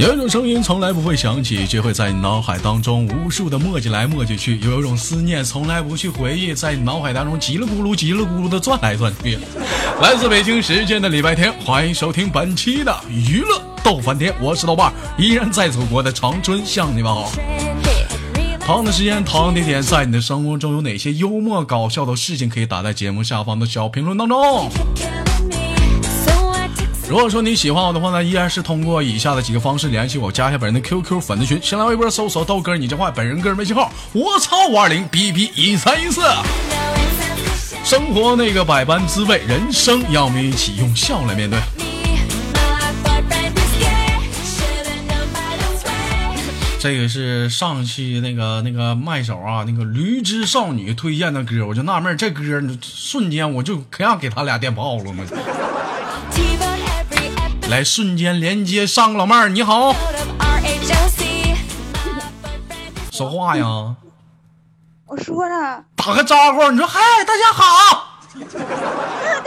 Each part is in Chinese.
有一种声音从来不会响起，却会在你脑海当中无数的磨叽来磨叽去；有一种思念从来不去回忆，在你脑海当中叽里咕噜、叽里咕噜的转来转去。来自北京时间的礼拜天，欢迎收听本期的娱乐逗翻天，我是豆瓣，依然在祖国的长春向你们好。同样的时间，同样的地点，在你的生活中有哪些幽默搞笑的事情，可以打在节目下方的小评论当中。如果说你喜欢我的话呢，依然是通过以下的几个方式联系我，加一下本人的 QQ 粉丝群，新浪微博搜索豆哥你这话，本人个人微信号我操五二零 B B 一三一四。生活那个百般滋味，人生要我们一起用笑来面对。这个是上期那个那个麦手啊，那个驴之少女推荐的歌，我就纳闷这歌瞬间我就可想给他俩电炮了吗？来，瞬间连接上老妹儿，你好，说话呀！我说了，打个招呼，你说嗨，大家好，大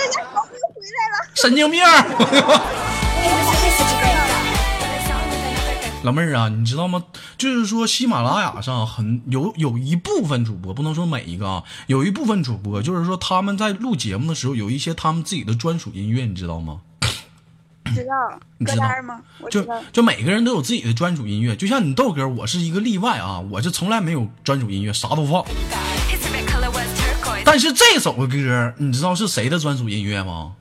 家好，又回来了，神经病！老妹儿啊，你知道吗？就是说，喜马拉雅上很有有一部分主播，不能说每一个啊，有一部分主播，就是说他们在录节目的时候有一些他们自己的专属音乐，你知道吗？知道歌单吗？就就每个人都有自己的专属音乐，就像你豆哥，我是一个例外啊，我是从来没有专属音乐，啥都放。但是这首歌，你知道是谁的专属音乐吗？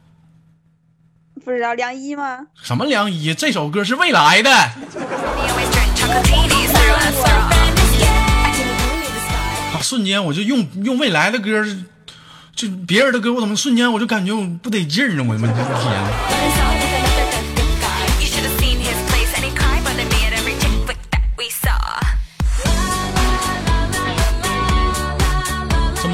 不知道梁一吗？什么梁一？这首歌是未来的。啊！瞬间我就用用未来的歌，就别人的歌，我怎么瞬间我就感觉我不得劲儿呢？我的天！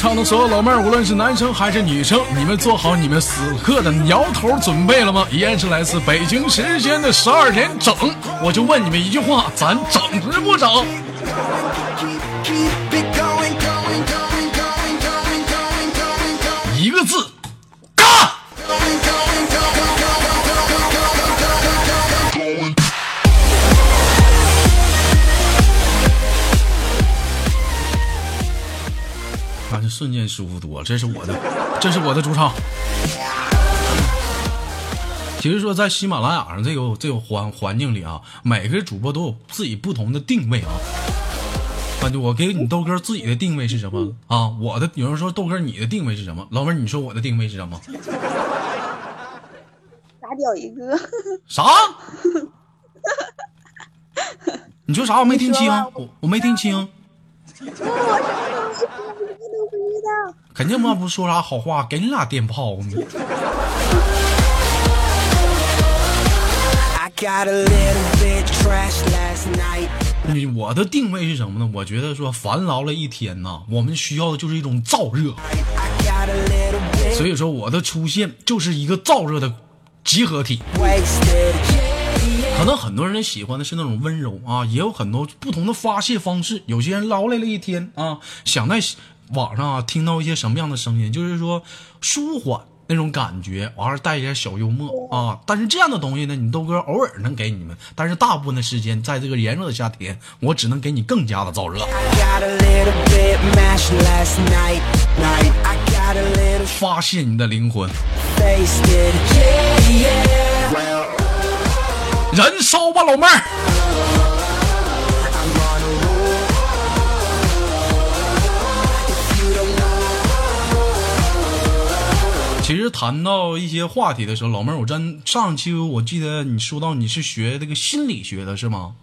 场的所有老妹儿，无论是男生还是女生，你们做好你们此刻的摇头准备了吗？依然是来自北京时间的十二点整，我就问你们一句话：咱整值不整？瞬间舒服多了，这是我的，这是我的主场。其实说在喜马拉雅上这个这个环环境里啊，每个主播都有自己不同的定位啊。啊，就我给你豆哥自己的定位是什么啊？我的有人说豆哥你的定位是什么？老妹儿你说我的定位是什么？傻屌一个。啥？你说啥？我没听清，我我没听清。肯定嘛不说啥好话，给你俩电炮呢。我的定位是什么呢？我觉得说烦劳了一天呐，我们需要的就是一种燥热。所以说我的出现就是一个燥热的集合体。可能很多人喜欢的是那种温柔啊，也有很多不同的发泄方式。有些人劳累了一天啊，想在。网上啊，听到一些什么样的声音？就是说舒缓那种感觉，完了带一点小幽默啊。但是这样的东西呢，你豆哥偶尔能给你们，但是大部分的时间，在这个炎热的夏天，我只能给你更加的燥热，发泄你的灵魂，燃烧吧，老妹儿。其实谈到一些话题的时候，老妹儿，我真上期我记得你说到你是学这个心理学的是吗？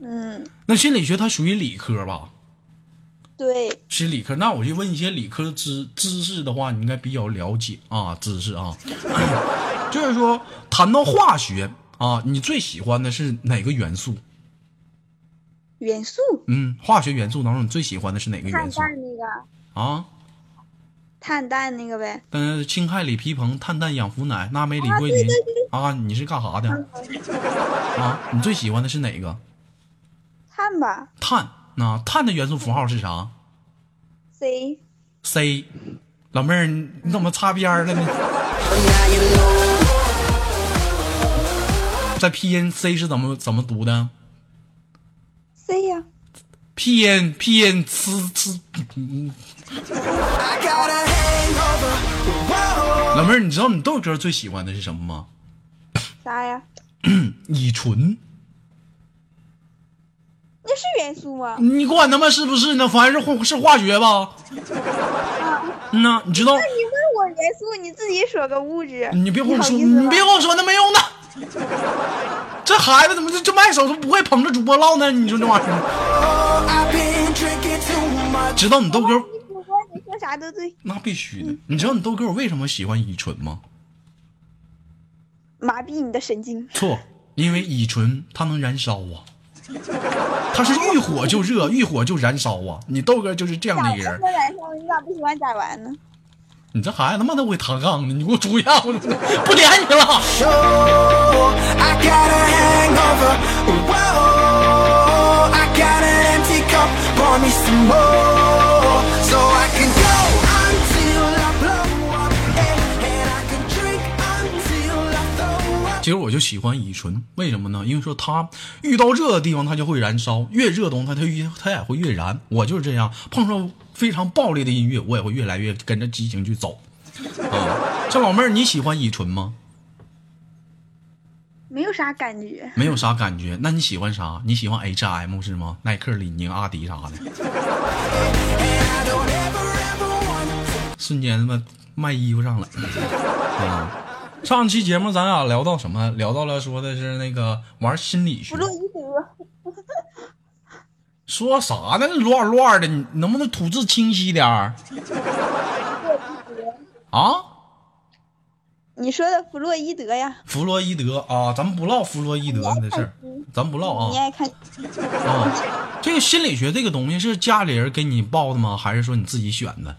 嗯。那心理学它属于理科吧？对，是理科。那我就问一些理科知知识的话，你应该比较了解啊，知识啊。就是说，谈到化学啊，你最喜欢的是哪个元素？元素，嗯，化学元素当中，你最喜欢的是哪个元素氮那个，啊？碳氮那个呗。嗯，氢氦锂铍硼碳氮氧氟氖钠镁锂啊，硅磷啊，你是干啥的啊？你最喜欢的是哪个？碳吧碳。那碳的元素符号是啥，C？C。老妹儿，你你怎么擦边儿了呢？在拼音 C 是怎么怎么读的？C 呀、拼音拼音呲呲。老妹儿，你知道你豆哥最喜欢的是什么吗？啥呀？乙醇。那是元素吗？你管他妈是不是呢？反正是化是化学吧？嗯呐，你知道？那你问我元素，你自己说个物质。你别跟我说，你别跟我说那没用的。这孩子怎么这这卖手都不会捧着主播唠呢？你说这玩意儿，Oh. 知道你豆哥你主播你说啥都对，那必须的。你知道你豆哥我为什么喜欢乙醇吗？麻痹你的神经。错，因为乙醇它能燃烧啊，它是遇火就热，遇火就燃烧啊。你豆哥就是这样的一个人咋。燃烧？你咋不喜欢甲烷呢？你这孩子他妈都会抬杠呢，你给我注意下，我不连你了。其实我就喜欢乙醇，为什么呢？因为说它遇到热的地方它就会燃烧，越热的东西它就越它也会越燃。我就是这样，碰上非常暴力的音乐，我也会越来越跟着激情去走。啊，这老妹儿你喜欢乙醇吗？没有啥感觉。没有啥感觉，那你喜欢啥？你喜欢 H&M 是吗？耐克、李宁、阿迪啥的瞬间他妈卖衣服上了。啊，上期节目咱俩聊到什么？聊到了说的是那个玩心理学说啥呢？乱乱的，你能不能吐字清晰点儿啊？你说的弗洛伊德呀？弗洛伊德啊，咱们不唠弗洛伊德的事儿，咱不唠啊你爱看？啊！这个心理学这个东西是家里人给你报的吗？还是说你自己选的？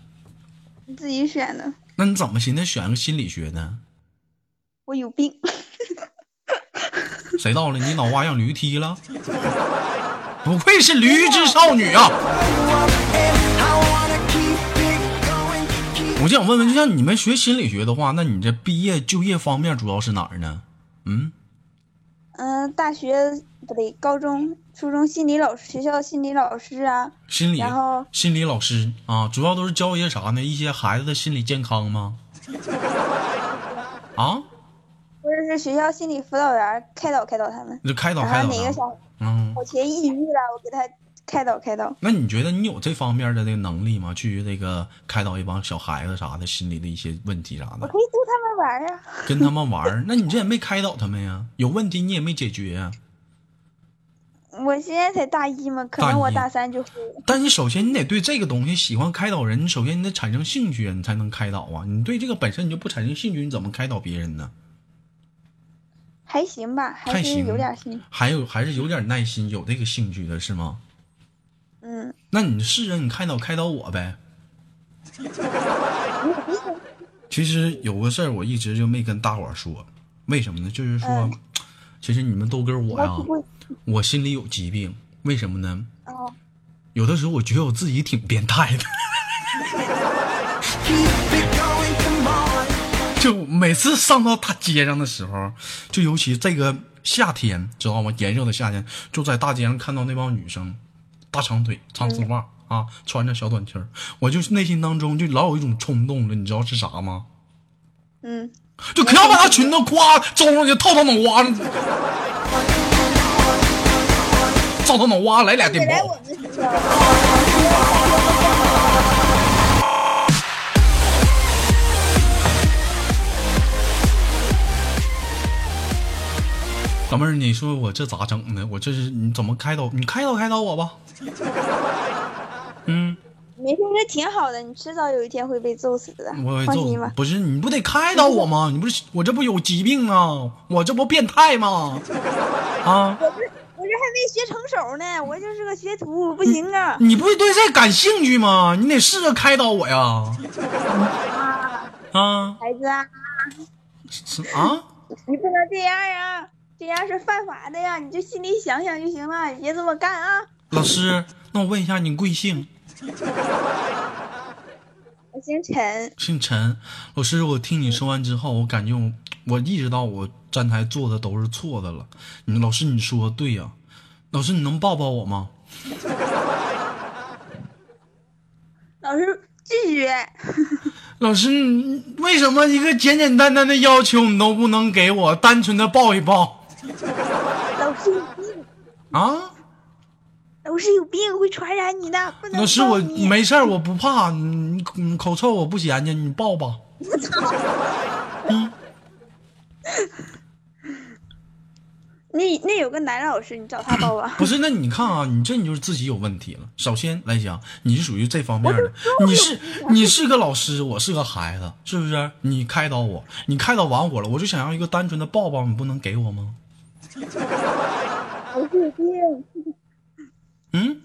你自己选的。那你怎么寻思选个心理学呢？我有病。谁到了？你脑瓜让驴踢了？不愧是驴之少女啊我就想问问，就像你们学心理学的话，那你这毕业就业方面主要是哪儿呢？嗯，嗯、大学不对，高中、初中心理老师，学校心理老师啊，心理然后心理老师啊，主要都是教一些啥呢？一些孩子的心理健康吗？啊，或者是学校心理辅导员开导开导他们。就开导开导他。后哪个小嗯，小前抑郁了，我给他开导开导。那你觉得你有这方面的那个能力吗？去那个开导一帮小孩子啥的心理的一些问题啥的，我可以逗他们玩啊。跟他们玩儿。那你这也没开导他们呀？有问题你也没解决呀？我现在才大一嘛，可能我大三就会。但你首先你得对这个东西喜欢开导人，你首先你得产生兴趣，你才能开导啊。你对这个本身你就不产生兴趣，你怎么开导别人呢？还行吧，还是有点心。还有还是有点耐心，有这个兴趣的是吗？嗯，那你试着你开导开导我呗。其实有个事儿我一直就没跟大伙儿说，为什么呢？就是说，嗯其实你们都跟我呀。我心里有疾病，为什么呢？哦，有的时候我觉得我自己挺变态的，就每次上到大街上的时候，就尤其这个夏天，知道吗？炎热的夏天，就在大街上看到那帮女生，大长腿、长丝袜、啊，穿着小短裙儿我就是内心当中就老有一种冲动了，你知道是啥吗？嗯，就可要把她裙子夸周上去，套她脑瓜上，照她脑瓜来俩电来包。我们学校。老妹儿，你说我这咋整呢？我这是你怎么开导？你开导开导我吧。嗯，没事，这挺好的，你迟早有一天会被揍死的，我放心吧。不是你不得开导我吗？你不是我这不有疾病啊？我这不变态吗？啊，我这我这还没学成手呢，我就是个学徒，不行啊。你不是对这感兴趣吗？你得试着开导我呀！啊孩子啊，啊，你不能这样啊，这样是犯法的呀，你就心里想想就行了，你别这么干啊。老师，那我问一下你贵姓？我姓陈，姓陈。老师，我听你说完之后，我感觉我我意识到我站台做的都是错的了。你老师，你说的对呀、老师，你能抱抱我吗？老师拒绝。老师，你为什么一个简简单单的要求你都不能给我？单纯的抱一抱啊？我是有病会传染你的，不能老师，我没事儿，我不怕。你你口臭我不嫌弃，你抱吧。那那有个男老师，你找他抱吧。不是，那你看啊，你这你就是自己有问题了。首先来讲，你是属于这方面的，你是你是个老师，我是个孩子，是不是？你开导我，你开导完我了，我就想要一个单纯的抱抱，你不能给我吗？嗯，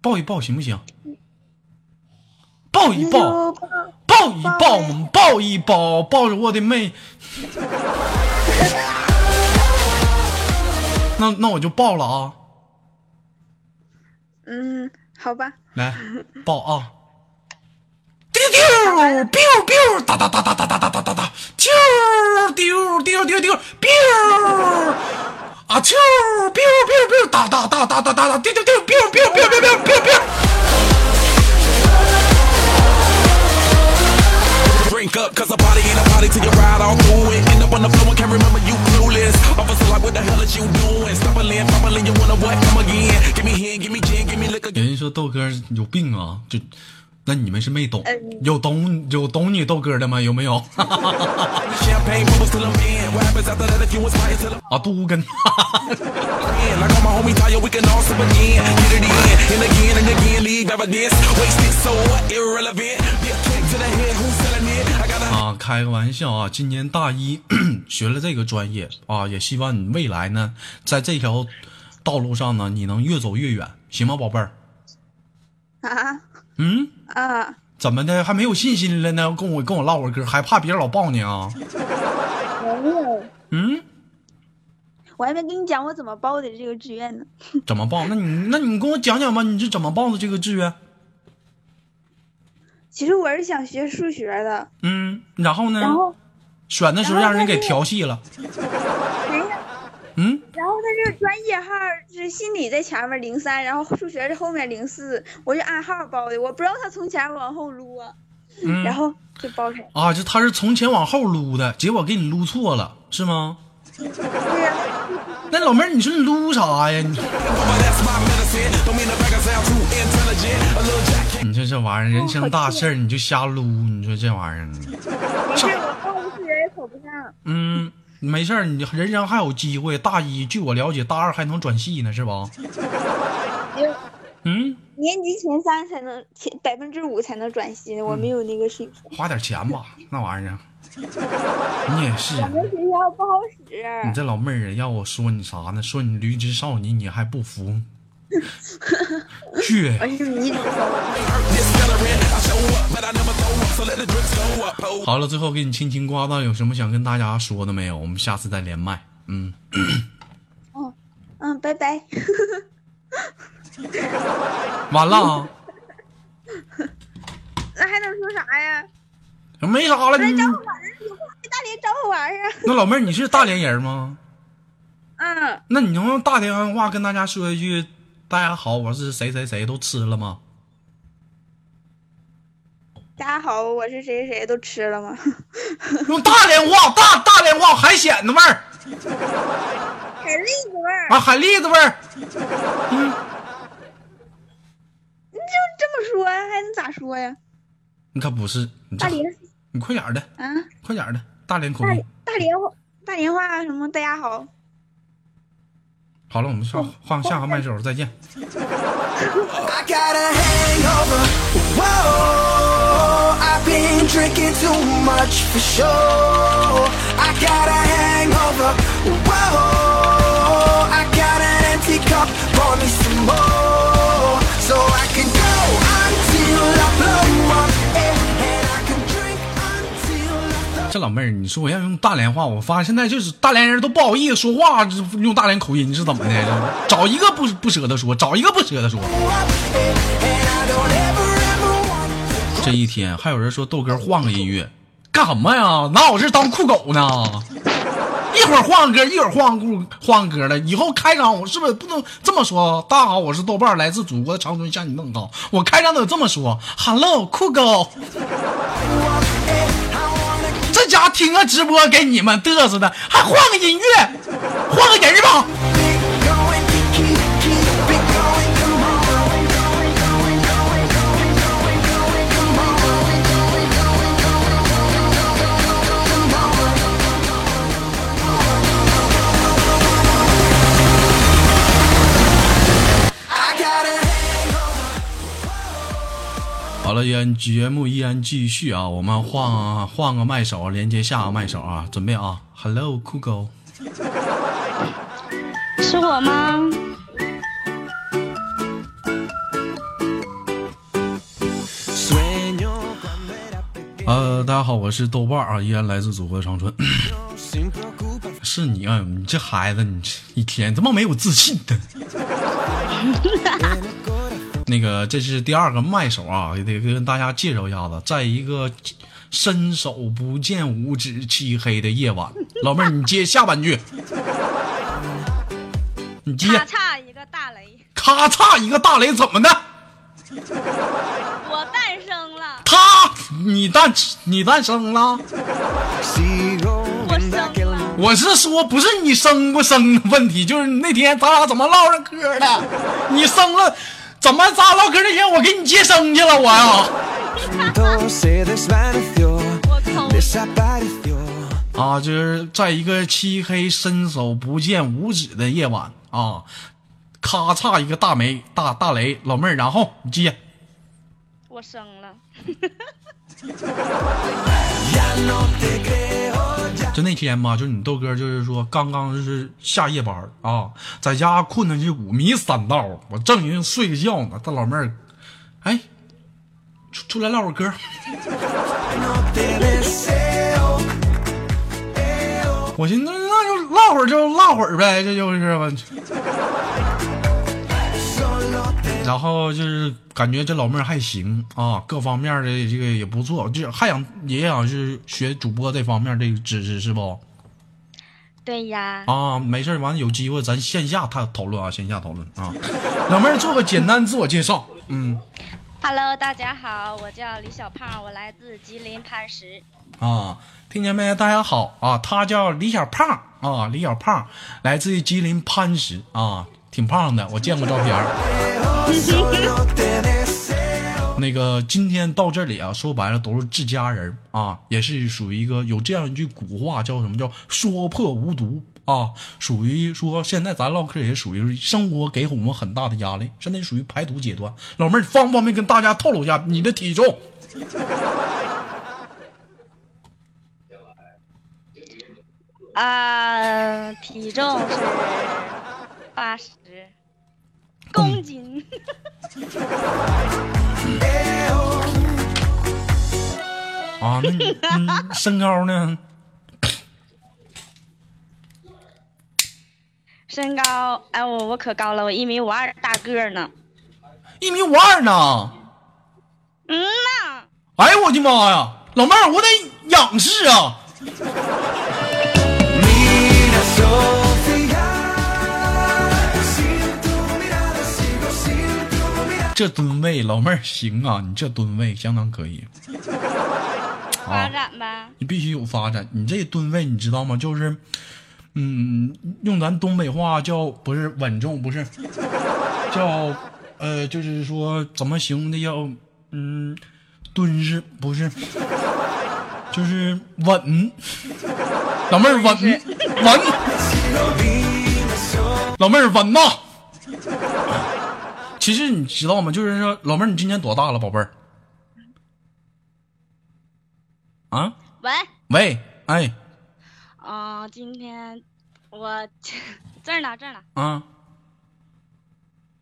抱一抱行不行？抱一抱，抱抱一抱抱一抱，抱着我的妹。那那我就抱了啊，嗯，好吧。来抱啊！丢丢丢丢，哒哒哒哒哒哒哒哒哒哒，丢丢丢丢丢，丢啊啾，biu biu biu，哒哒哒哒哒哒哒，丢丢丢，biu biu biu biu biu biu biu。人家说豆哥有病啊，就那你们是没懂，有懂有懂你豆哥的吗？有没有？啊，杜无。啊，开个玩笑啊！今年大一 学了这个专业啊，也希望你未来呢，在这条道路上呢，你能越走越远，行吗，宝贝儿？啊？嗯？啊！怎么的，还没有信心了呢？跟我跟我唠会儿嗑，还怕别人老抱你啊？没有，嗯，我还没跟你讲我怎么报的这个志愿呢。怎么报？那你那你跟我讲讲吧，你是怎么报的这个志愿？其实我是想学数学的，嗯，然后呢？然后选的时候让人给调戏了。没有，嗯，专业号是心理在前面零三，然后数学是后面零四，我就按号报的，我不知道他从前往后撸啊，嗯然后就报上了。啊，就他是从前往后撸的，结果给你撸错了，是吗？对呀、那老妹儿，你说你撸啥呀？你说这玩意儿，人生大事儿你就瞎撸，你说这玩意儿，没事，我报的数学也考不上。嗯，没事儿，你人生还有机会。大一，据我了解，大二还能转系呢，是吧？嗯，年级前三才能前百分之五才能转系，我没有那个水平。花点钱吧，那玩意儿。你也是，咱们学校不好使。你这老妹儿啊，要我说你啥呢？说你驴之少女，你还不服？去. Oh. 好了，最后给你轻轻刮到，有什么想跟大家说的没有？我们下次再连麦。嗯，哦嗯，拜拜。完了啊，那还能说啥呀？没啥了。找我玩儿，有空来大连找我玩儿啊。那老妹儿，你是大连人吗？嗯，那你能用大连话跟大家说一句“大家好，我是谁谁谁”，都吃了吗？大家好，我是谁谁谁，都吃了吗？用大连话，大大连话，海鲜的味儿海蛎子味儿。啊，海蛎子味儿。你就这么说呀？还能咋说呀？你可不是，你大连你快点儿的，啊，快点儿的，大连口音大连，大连话，大连话什么？大家好，好了，我们下换下个麦手，再见。I got a hangover. Whoa, I've been drinking too much for sure. I got a hangover. Whoa, I got an empty cup. Pour me some more, so I can go until I blow up. 这老妹儿，你说我要用大连话，我发现现在就是大连人都不好意思说话，用大连口音是怎么的？找一个不不舍得说，找一个不舍得说。这一天还有人说豆哥换个音乐，干什么呀？拿我这当酷狗呢？一会儿换个歌，一会儿换个故换个歌的。以后开场我是不是不能这么说？大家好，我是豆瓣，来自祖国的长春，向你问好。我开场得这么说：Hello，酷狗。家听个直播给你们嘚瑟的，还换个音乐，换个人吧。好了，依然节目依然继续啊，我们换换个麦手，连接下个麦手啊，准备啊，Hello，酷狗。是我吗呃，大家好，我是豆瓣啊，依然来自祖国的长春。是你啊，你这孩子，你这一天怎么没有自信的？那个，这是第二个麦手啊，也得跟大家介绍一下子，在一个伸手不见五指、漆黑的夜晚，老妹儿，你接下半句，你接，咔嚓一个大雷，咔嚓一个大雷，怎么的？我诞生了，他，你诞你诞生了？我生了，我是说，不是你生不生的问题，就是那天咱俩怎么唠上嗑的？你生了，怎么咱唠嗑那天我给你接生去了？我呀.啊，就是在一个漆黑、伸手不见五指的夜晚啊，咔嚓一个大雷，大大雷，老妹儿，然后你接，我生了，就那天嘛，就你豆哥，就是说刚刚就是下夜班啊，在家困的是五迷三道，我正寻思睡个觉呢，大老妹儿，哎，出出来唠会儿嗑。我寻思那那就唠会儿就唠会儿呗，这就是吧。然后就是感觉这老妹儿还行啊，各方面的这个也不错，就还想也想是学主播这方面这个知识是不？对呀，啊，没事儿，完了有机会咱线下他讨论啊，线下讨论啊。老妹儿做个简单自我介绍，嗯 Hello，大家好，我叫李小胖，我来自吉林磐石。啊，听见没？大家好啊，他叫李小胖啊，李小胖来自于吉林磐石啊，挺胖的，我见过照片。那个今天到这里啊，说白了都是自家人啊，也是属于一个有这样一句古话叫什么叫说破无毒啊，属于说现在咱唠嗑也属于生活给我们很大的压力，现在属于排毒阶段。老妹儿方不方便跟大家透露一下你的体重？啊、体重是八十公斤，啊，那你嗯身高呢？身高，哎，我我可高了，我一米五二，大个儿呢。一米五二呢？嗯呐，哎呦我的妈呀，老妹儿，我得仰视啊！这吨位，老妹儿行啊，你这吨位相当可以。发展呗。你必须有发展。你这吨位你知道吗？就是，嗯，用咱东北话叫不是稳重，不是 叫呃，就是说怎么形容的要嗯敦实，不是，就是稳。老妹儿稳稳。老妹儿稳呐。其实你知道吗？就是说，老妹儿，你今年多大了，宝贝儿？啊？喂，喂，哎，啊、今天我 这儿呢，这儿呢，啊，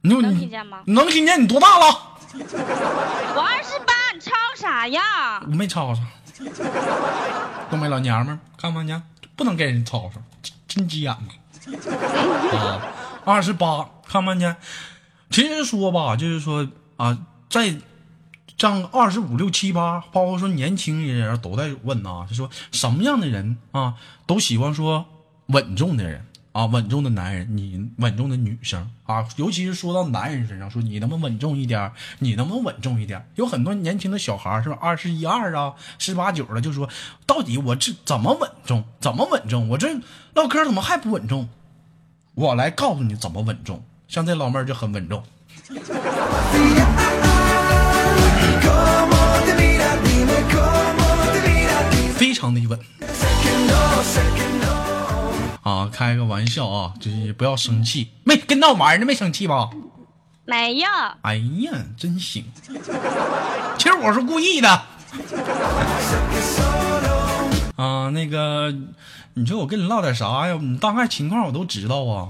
你能听见吗？能听见？你多大了？我二十八，你吵啥呀？我没吵吵。东北老娘们儿，看没见？不能跟人吵吵，真真急眼呐。啊，二十八，看没见？其实说吧，就是说啊，在这样二十五六七八，包括说年轻人都在问啊，就说什么样的人啊，都喜欢说稳重的人啊，稳重的男人，你稳重的女生啊，尤其是说到男人身上，说你能不能稳重一点，你能不能稳重一点？有很多年轻的小孩儿是吧，二十一二啊，十八九了，就说到底我这怎么稳重？怎么稳重？我这唠嗑怎么还不稳重？我来告诉你怎么稳重。像这老妹儿就很稳重。非常的稳.啊，开个玩笑啊，就是不要生气，没跟闹玩呢，没生气吧？没有，哎呀，真行！其实我是故意的。啊，那个，你说我跟你唠点啥呀？你大概情况我都知道啊。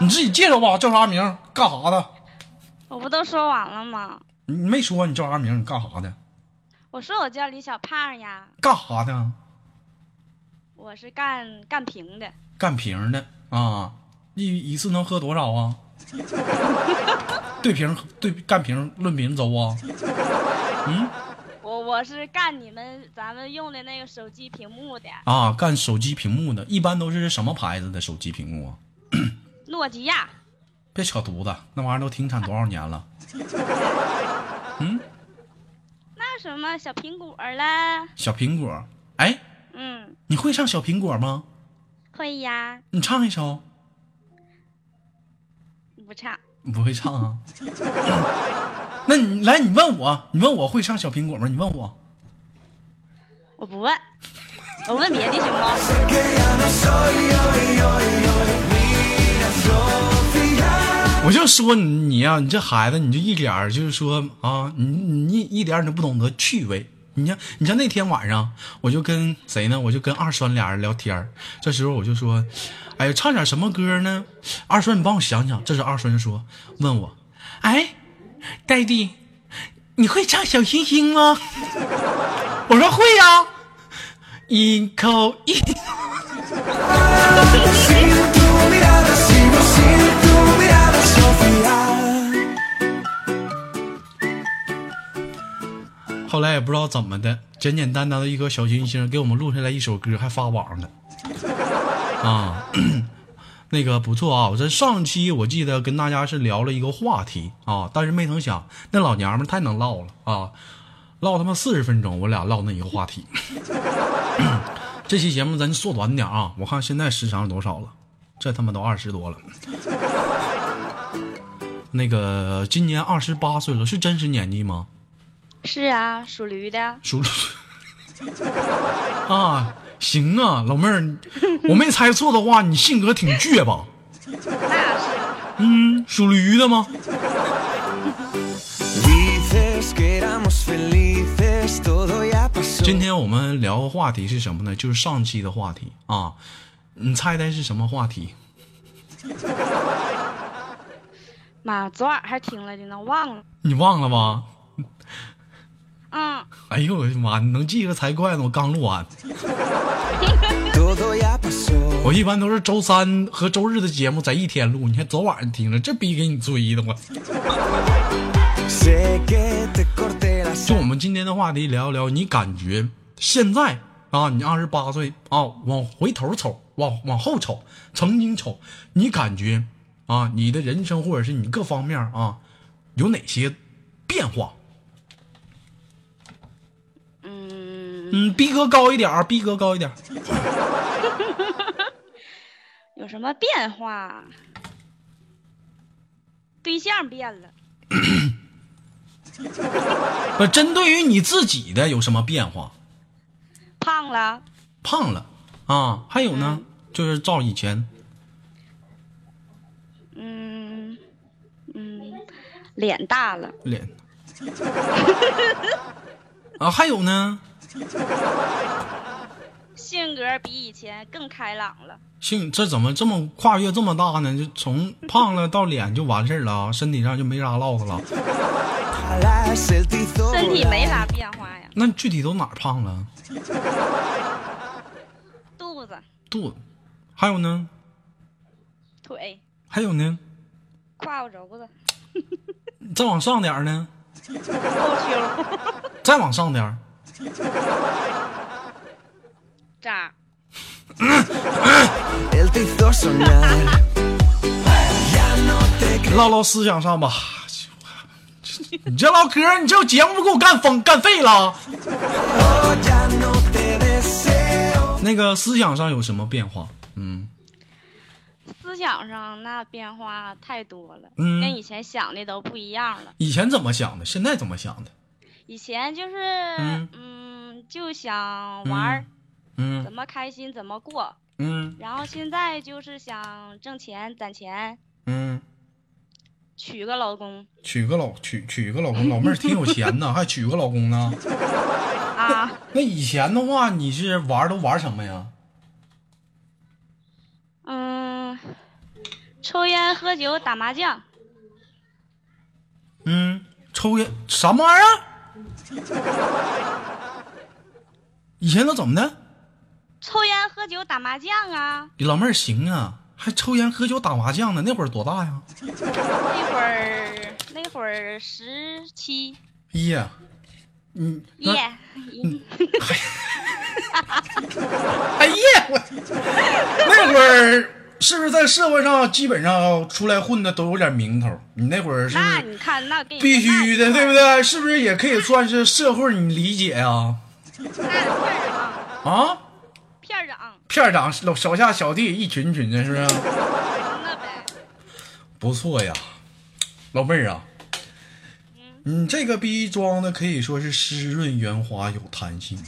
你自己介绍吧，叫啥名？干啥的？我不都说完了吗？你没说你叫啥名？你干啥的？我说我叫李小胖呀，干啥的？我是干干瓶的，干瓶的啊！一一次能喝多少啊？对瓶对干瓶论瓶走啊？我我是干你们咱们用的那个手机屏幕的，啊，干手机屏幕的，一般都是什么牌子的手机屏幕啊？诺基亚。别扯犊子，那玩意儿都停产多少年了？嗯那什么小苹果啦，小苹果，哎，嗯，你会唱小苹果吗？会呀，你唱一首。不唱，你不会唱啊？那你来，你问我，你问我会唱小苹果吗？你问我，我不问，我问别的行不？我就说你你呀、你这孩子，你就一点儿就是说啊，你你一点儿你都不懂得趣味。你像你像那天晚上，我就跟谁呢？我就跟二栓俩人聊天这时候我就说，哎呀，唱点什么歌呢？二栓，你帮我想想。这时二栓就说，问我，哎，戴弟，你会唱小星星吗？我说会呀、一口一。后来也不知道怎么的，简简单单的一颗小星星给我们录下来一首歌，还发网上了。啊，那个不错啊！我这上期我记得跟大家是聊了一个话题啊，但是没成想那老娘们太能唠了啊，唠他妈四十分钟，我俩唠那一个话题。这期节目咱缩短点啊，我看现在时长多少了？这他妈都二十多了。那个今年二十八岁了，是真实年纪吗？是啊，属驴的，属啊，行啊，老妹儿，我没猜错的话，你性格挺倔吧？那是。嗯，属驴的吗.今天我们聊个话题是什么呢？就是上期的话题啊，你猜猜是什么话题？妈，昨晚还听了的呢，忘了。你忘了吗？嗯，哎呦我的妈，你能记个才怪呢！我刚录完 我一般都是周三和周日的节目在一天录，你看昨晚上听了，这逼给你追的我。就我们今天的话题聊一聊，你感觉现在啊，你二十八岁啊，往回头瞅，往往后瞅，曾经瞅，你感觉啊，你的人生或者是你各方面啊，有哪些变化？嗯，逼格高一点儿，逼格高一点儿。有什么变化？对象变了。不针对于你自己的有什么变化？胖了。胖了，啊，还有呢，就是照以前。嗯，嗯，脸大了。脸。啊，还有呢。性格比以前更开朗了。性这怎么这么跨越这么大呢？就从胖了到脸就完事儿了啊，身体上就没啥唠的了。身体没啥变化呀，那具体都哪儿胖了？肚子、肚子，还有呢？腿、还有呢？胯骨轴子、再往上点儿呢？后丘、再往上点 儿，渣。el te hizo soñar. 唠唠思想上吧。你这唠嗑，你这节目给我干疯干废了。Oh. 那个思想上有什么变化？嗯思想上那变化太多了，嗯跟以前想的都不一样了。以前怎么想的？现在怎么想的？以前就是嗯嗯就想玩儿，嗯怎么开心怎么过。嗯然后现在就是想挣钱攒钱，嗯，娶个老公娶个老娶娶个老公，老妹儿挺有钱呢，还娶个老公呢。啊，那以前的话，你是玩都玩什么呀？嗯，抽烟喝酒打麻将，嗯，抽烟什么玩意儿？以前都怎么的？抽烟喝酒打麻将啊。你老妹儿行啊，还抽烟喝酒打麻将呢？那会儿多大呀？那会儿那会儿十七哎呀，嗯，那耶，哎呀，我 那会儿是不是在社会上基本上出来混的都有点名头？你那会儿是是那你看那必须的，对不对？是不是也可以算是社会？你理解呀、那片长，啊？片长，片长手手下小弟一群群的，是不是？不错呀，老妹儿啊，你这个逼装的可以说是湿润圆滑有弹性，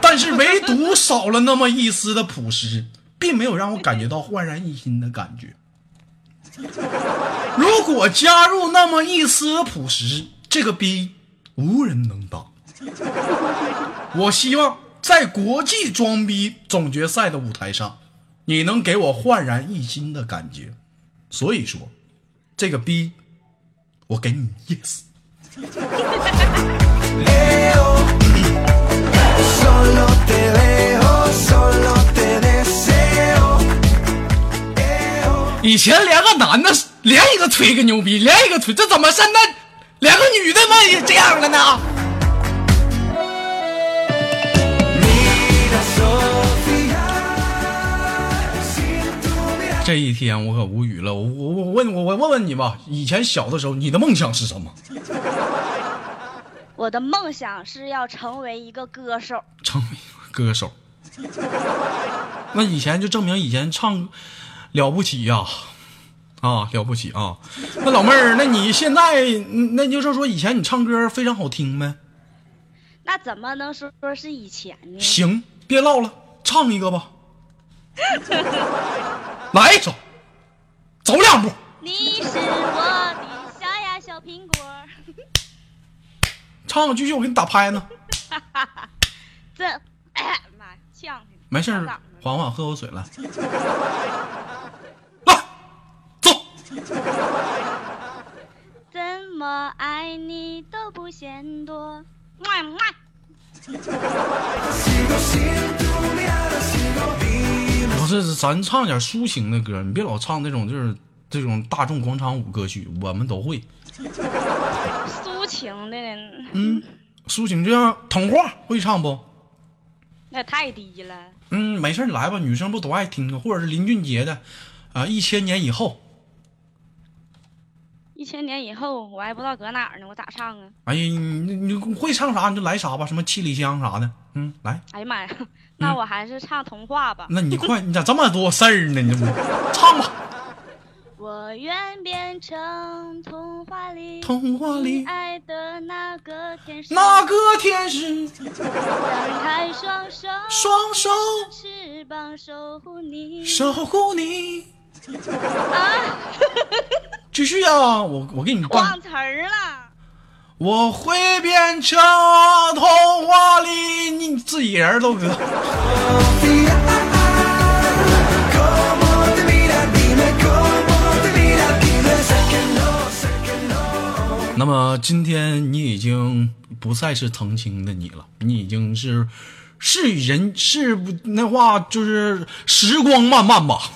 但是唯独少了那么一丝的朴实，并没有让我感觉到焕然一新的感觉。如果加入那么一丝朴实，这个逼无人能挡。我希望在国际装逼总决赛的舞台上，你能给我焕然一新的感觉。所以说，这个逼，我给你 yes。以前连个男的连一个吹个牛逼，连一个吹，这怎么现在连个女的们也这样了呢.这一天我可无语了，我我我问我我问问你吧，以前小的时候你的梦想是什么？我的梦想是要成为一个歌手，成为歌手。那以前就证明以前唱了不起呀、啊，了不起啊！那老妹儿，那你现在嗯那就是说以前你唱歌非常好听呗？那怎么能说说是以前呢？行，别唠了，唱一个吧。来一首，走两步。你是我的小呀小苹果，唱继续，我给你打拍呢。这，哎 妈呀，呛。没事儿缓缓喝口水来。来，走。怎么爱你都不嫌多.不是，咱唱点抒情的歌，你别老唱那种就是这种大众广场舞歌曲，我们都会。抒情的，嗯，抒情就像童话会唱不？那太低了。嗯，没事儿，你来吧，女生不都爱听啊？或者是林俊杰的啊，一千年以后。一千年以后，我还不知道搁哪儿呢，我咋唱啊？哎呀，你你你会唱啥你就来啥吧，什么七里香啥的，嗯，来，哎呀妈呀，那我还是唱童话吧。那你快，你咋这么多事儿呢？你这不唱吧？我愿变成童话里童话里爱的那个天使，那个天使张开双手，双手翅膀守护你。守护你。继续啊，我我给你伴忘词儿了。我会变成童话里你自己人都哥。那么今天你已经不再是曾经的你了，你已经是是人是那话就是时光漫漫吧，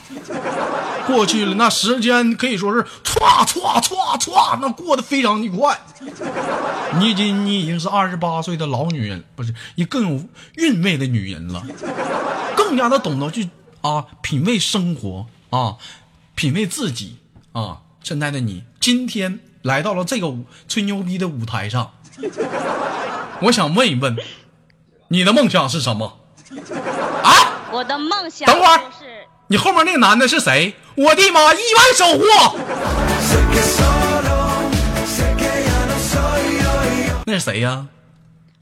过去了，那时间可以说是歘歘歘歘，那过得非常的快。你已经你已经是二十八岁的老女人，不是一更有韵味的女人了，更加的懂得去啊品味生活啊，品味自己啊。现在的你，今天来到了这个吹牛逼的舞台上，我想问一问，你的梦想是什么？啊？我的梦想等会儿是你后面那个男的是谁？我的妈！亿万收获，Sé que solo, sé que ya no soy yo y yo. 那是谁呀？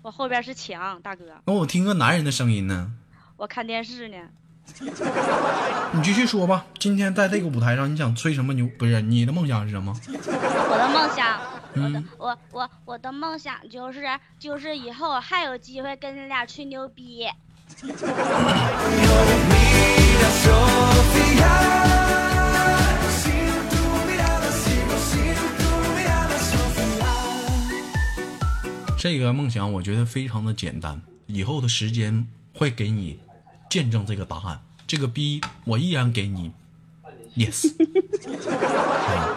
我后边是强，大哥，那我听个男人的声音呢。我看电视呢。你继续说吧。今天在这个舞台上，你想吹什么牛？不是你的梦想是什么？我的梦想，我的嗯我我我的梦想就是就是以后还有机会跟你俩吹牛逼。这个梦想我觉得非常的简单，以后的时间会给你见证这个答案。这个逼我依然给你，yes 啊。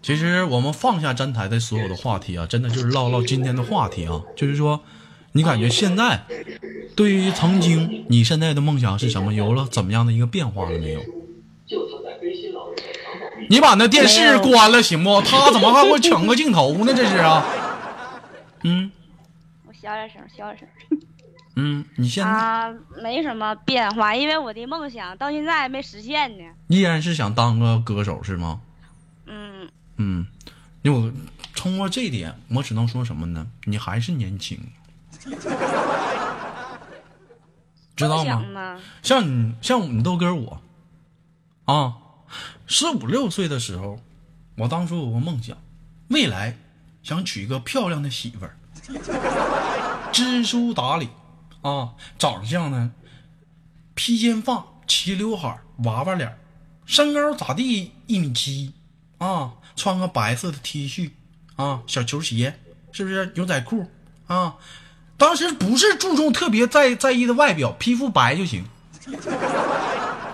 其实我们放下站台的所有的话题啊，真的就是唠唠今天的话题啊，就是说，你感觉现在对于曾经你现在的梦想是什么，有了怎么样的一个变化了没有？你把那电视关了行不？他怎么还会抢个镜头呢？这是啊，嗯我小点声，小点声。嗯，你现在啊，没什么变化，因为我的梦想到现在还没实现呢。依然是想当个歌手是吗？嗯，嗯，因为我通过这一点，我只能说什么呢？你还是年轻，知道吗？像你，像你豆哥我，啊，十五六岁的时候，我当初有个梦想，未来想娶一个漂亮的媳妇儿，知书达理，啊，长相呢，披肩发，齐刘海，娃娃脸，身高咋地一米七，啊，穿个白色的 T 恤，啊，小球鞋，是不是牛仔裤啊？当时不是注重特别在在意的外表，皮肤白就行。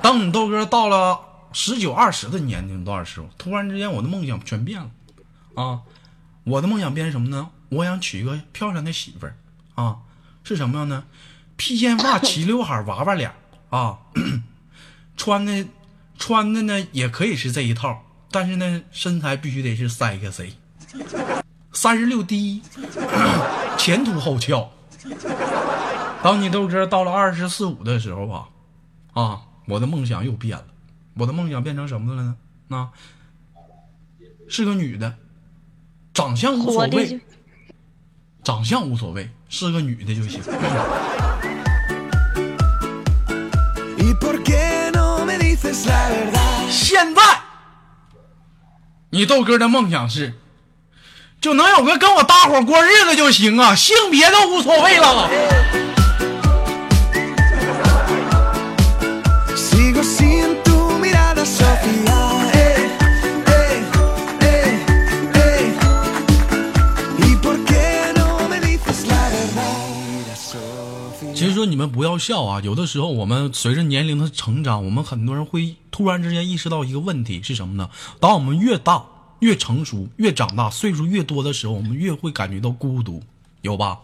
当你豆哥到了十九二十的年龄段的时候，突然之间我的梦想全变了，啊，我的梦想变成什么呢？我想娶一个漂亮的媳妇儿，啊，是什么样呢？披肩发、齐刘海、娃娃脸啊，穿的穿的呢也可以是这一套，但是呢身材必须得是三 X C，三十六 D，前凸后翘。当你豆哥到了二十四五的时候吧，啊，我的梦想又变了，我的梦想变成什么了呢？那、是个女的，长相无所谓，长相无所谓，是个女的就行。现在，你豆哥的梦想是，就能有个跟我搭伙过日子就行啊，性别都无所谓了。要笑啊，有的时候我们随着年龄的成长，我们很多人会突然之间意识到一个问题是什么呢？当我们越大、越成熟、越长大，岁数越多的时候，我们越会感觉到孤独，有吧？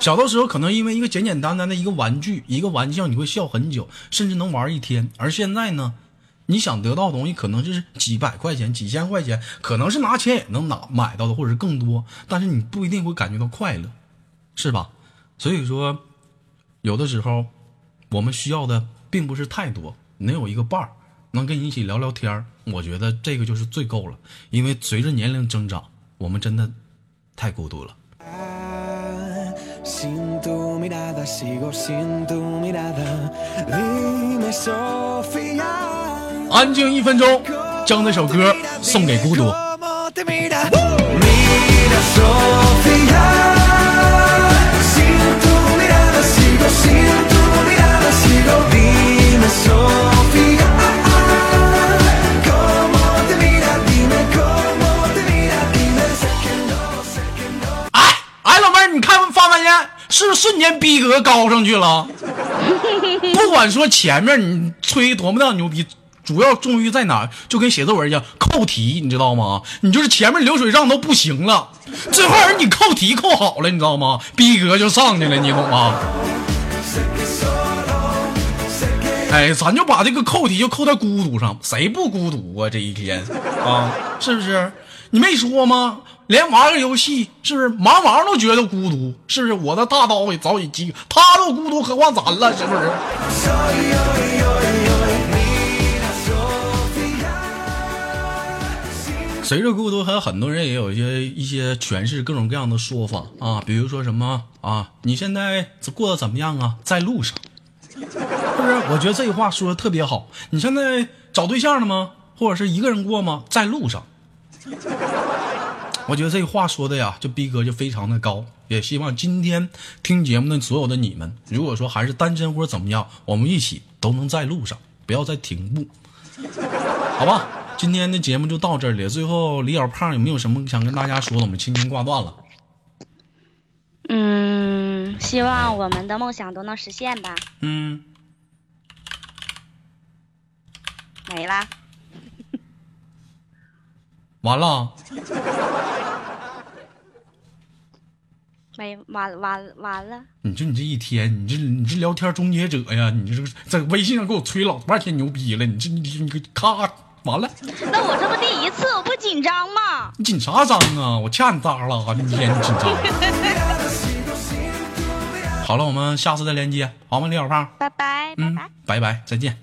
小的时候可能因为一个简简单单的一个玩具、一个玩笑，你会笑很久，甚至能玩一天。而现在呢，你想得到的东西可能就是几百块钱、几千块钱，可能是拿钱也能拿买到的，或者是更多，但是你不一定会感觉到快乐，是吧？所以说，有的时候我们需要的并不是太多，能有一个伴儿，能跟你一起聊聊天儿，我觉得这个就是最够了。因为随着年龄增长，我们真的太孤独了。安静一分钟，将那首歌送给孤独。格高上去了？不管说前面你吹多么大牛逼，主要重于在哪？就跟写作文一样，扣题，你知道吗？你就是前面流水账都不行了，最后人你扣题扣好了，你知道吗？逼格就上去了，你懂吗？哎，咱就把这个扣题就扣在孤独上，谁不孤独啊？这一天啊，是不是？你没说吗？连玩个游戏，是不是忙忙都觉得孤独？是不是？我的大刀也早已击，他都孤独，何况咱了？是不是？随着孤独，还有很多人也有一些一些诠释各种各样的说法啊，比如说什么啊，你现在过得怎么样啊？在路上。是不是？我觉得这话说的特别好。你现在找对象了吗？或者是一个人过吗？在路上。我觉得这话说的呀，就逼格就非常的高。也希望今天听节目的所有的你们，如果说还是单身或者怎么样，我们一起都能在路上，不要再停步，好吧？今天的节目就到这里了。最后，李小胖有没有什么想跟大家说的？我们轻轻挂断了。嗯，希望我们的梦想都能实现吧。嗯，没啦，完了。没完完完了。你就你这一天，你这你这聊天终结者呀！你这个在微信上给我吹老半天牛逼了，你这你你你咔完了，那我这不第一次，我不紧张吗？你紧啥张啊？我掐你渣了你紧张。好了，我们下次再连接，好吗，李小胖？拜拜，嗯拜。，拜拜，再见。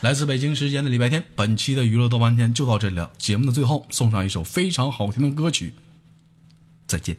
来自北京时间的礼拜天，本期的娱乐豆瓣天就到这里了。节目的最后送上一首非常好听的歌曲，再见。